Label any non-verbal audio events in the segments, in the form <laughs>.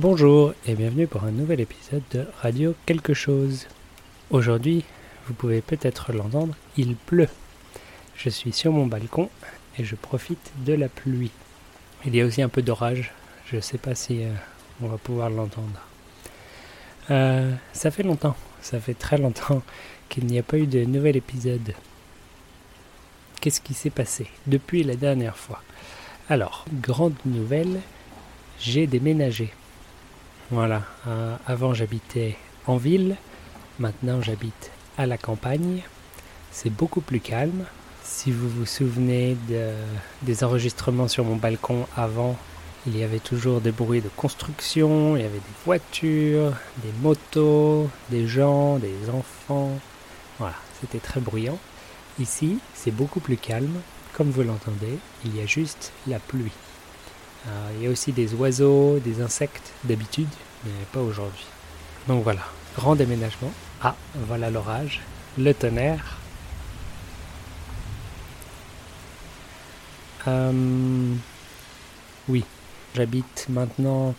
Bonjour et bienvenue pour un nouvel épisode de Radio Quelque chose. Aujourd'hui, vous pouvez peut-être l'entendre, il pleut. Je suis sur mon balcon et je profite de la pluie. Il y a aussi un peu d'orage, je ne sais pas si euh, on va pouvoir l'entendre. Euh, ça fait longtemps, ça fait très longtemps qu'il n'y a pas eu de nouvel épisode. Qu'est-ce qui s'est passé depuis la dernière fois? Alors, grande nouvelle, j'ai déménagé. Voilà, euh, avant j'habitais en ville, maintenant j'habite à la campagne. C'est beaucoup plus calme. Si vous vous souvenez des enregistrements sur mon balcon avant, il y avait toujours des bruits de construction, il y avait des voitures, des motos, des gens, des enfants. Voilà, c'était très bruyant. Ici, c'est beaucoup plus calme. Comme vous l'entendez, il y a juste la pluie. Euh, il y a aussi des oiseaux, des insectes d'habitude, mais pas aujourd'hui. Donc voilà, grand déménagement. Ah, voilà l'orage, le tonnerre. Euh, oui, j'habite maintenant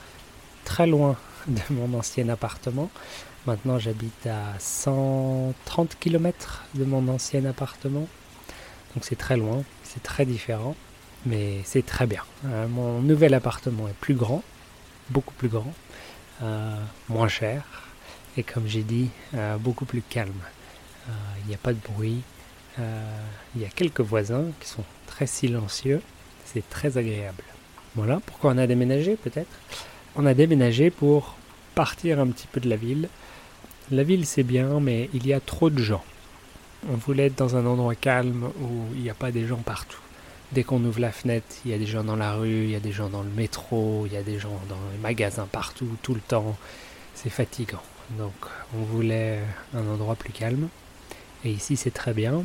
très loin de mon ancien appartement. Maintenant, j'habite à 130 km de mon ancien appartement. Donc c'est très loin, c'est très différent, mais c'est très bien. Euh, mon nouvel appartement est plus grand, beaucoup plus grand, euh, moins cher, et comme j'ai dit, euh, beaucoup plus calme. Il n'y a pas de bruit, il y a quelques voisins qui sont très silencieux, c'est très agréable. Voilà pourquoi on a déménagé peut-être. On a déménagé pour partir un petit peu de la ville. La ville c'est bien, mais il y a trop de gens. On voulait être dans un endroit calme où il n'y a pas des gens partout. Dès qu'on ouvre la fenêtre, il y a des gens dans la rue, il y a des gens dans le métro, il y a des gens dans les magasins partout, tout le temps. C'est fatigant. Donc on voulait un endroit plus calme. Et ici c'est très bien.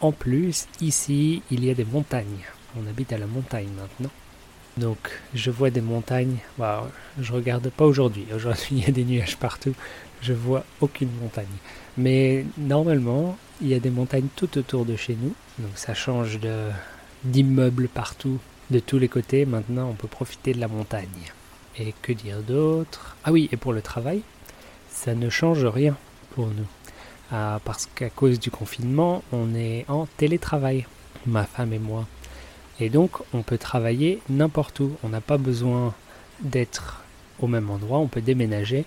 En plus, ici, il y a des montagnes. On habite à la montagne maintenant. Donc je vois des montagnes. Bah, je regarde pas aujourd'hui. Aujourd'hui il y a des nuages partout. Je vois aucune montagne. Mais normalement il y a des montagnes tout autour de chez nous. Donc ça change de d'immeubles partout, de tous les côtés. Maintenant on peut profiter de la montagne. Et que dire d'autre? Ah oui, et pour le travail, ça ne change rien pour nous. Ah, parce qu'à cause du confinement, on est en télétravail, ma femme et moi. Et donc, on peut travailler n'importe où. On n'a pas besoin d'être au même endroit. On peut déménager.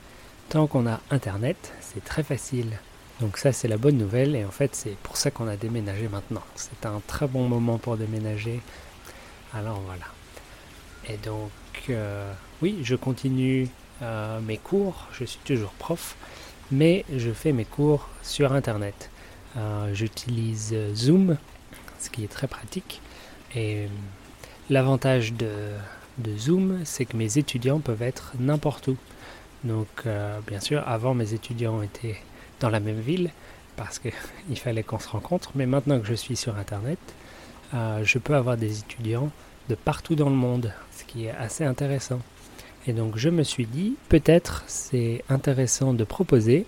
Tant qu'on a Internet, c'est très facile. Donc ça, c'est la bonne nouvelle. Et en fait, c'est pour ça qu'on a déménagé maintenant. C'est un très bon moment pour déménager. Alors voilà. Et donc, euh, oui, je continue euh, mes cours. Je suis toujours prof. Mais je fais mes cours sur Internet. Euh, j'utilise Zoom, ce qui est très pratique. Et l'avantage de, Zoom, c'est que mes étudiants peuvent être n'importe où. Donc, bien sûr, avant, mes étudiants étaient dans la même ville parce qu'il <laughs> fallait qu'on se rencontre. Mais maintenant que je suis sur Internet, euh, je peux avoir des étudiants de partout dans le monde, ce qui est assez intéressant. Et donc, je me suis dit, peut-être c'est intéressant de proposer,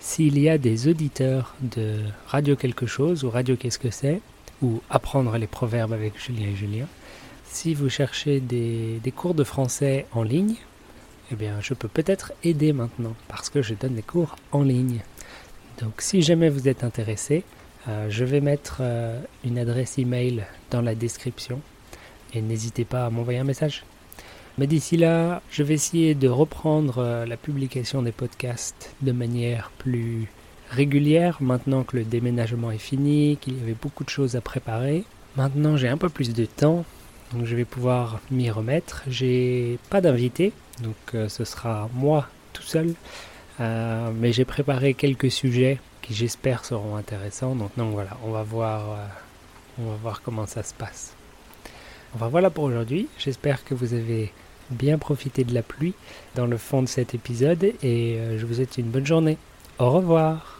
s'il y a des auditeurs de Radio Quelque chose ou Radio Qu'est-ce que c'est, ou apprendre les proverbes avec Julien et Julien. Si vous cherchez des, cours de français en ligne, eh bien, je peux peut-être aider maintenant parce que je donne des cours en ligne. Donc, si jamais vous êtes intéressé, euh, je vais mettre euh, une adresse email dans la description et n'hésitez pas à m'envoyer un message. Mais d'ici là, je vais essayer de reprendre euh, la publication des podcasts de manière plus régulière maintenant que le déménagement est fini, qu'il y avait beaucoup de choses à préparer. Maintenant j'ai un peu plus de temps, donc je vais pouvoir m'y remettre. J'ai pas d'invité, donc ce sera moi tout seul. Euh, mais j'ai préparé quelques sujets qui j'espère seront intéressants. Donc, donc voilà, on va voir, euh, voir comment ça se passe. Enfin voilà pour aujourd'hui. J'espère que vous avez bien profité de la pluie dans le fond de cet épisode et je vous souhaite une bonne journée. Au revoir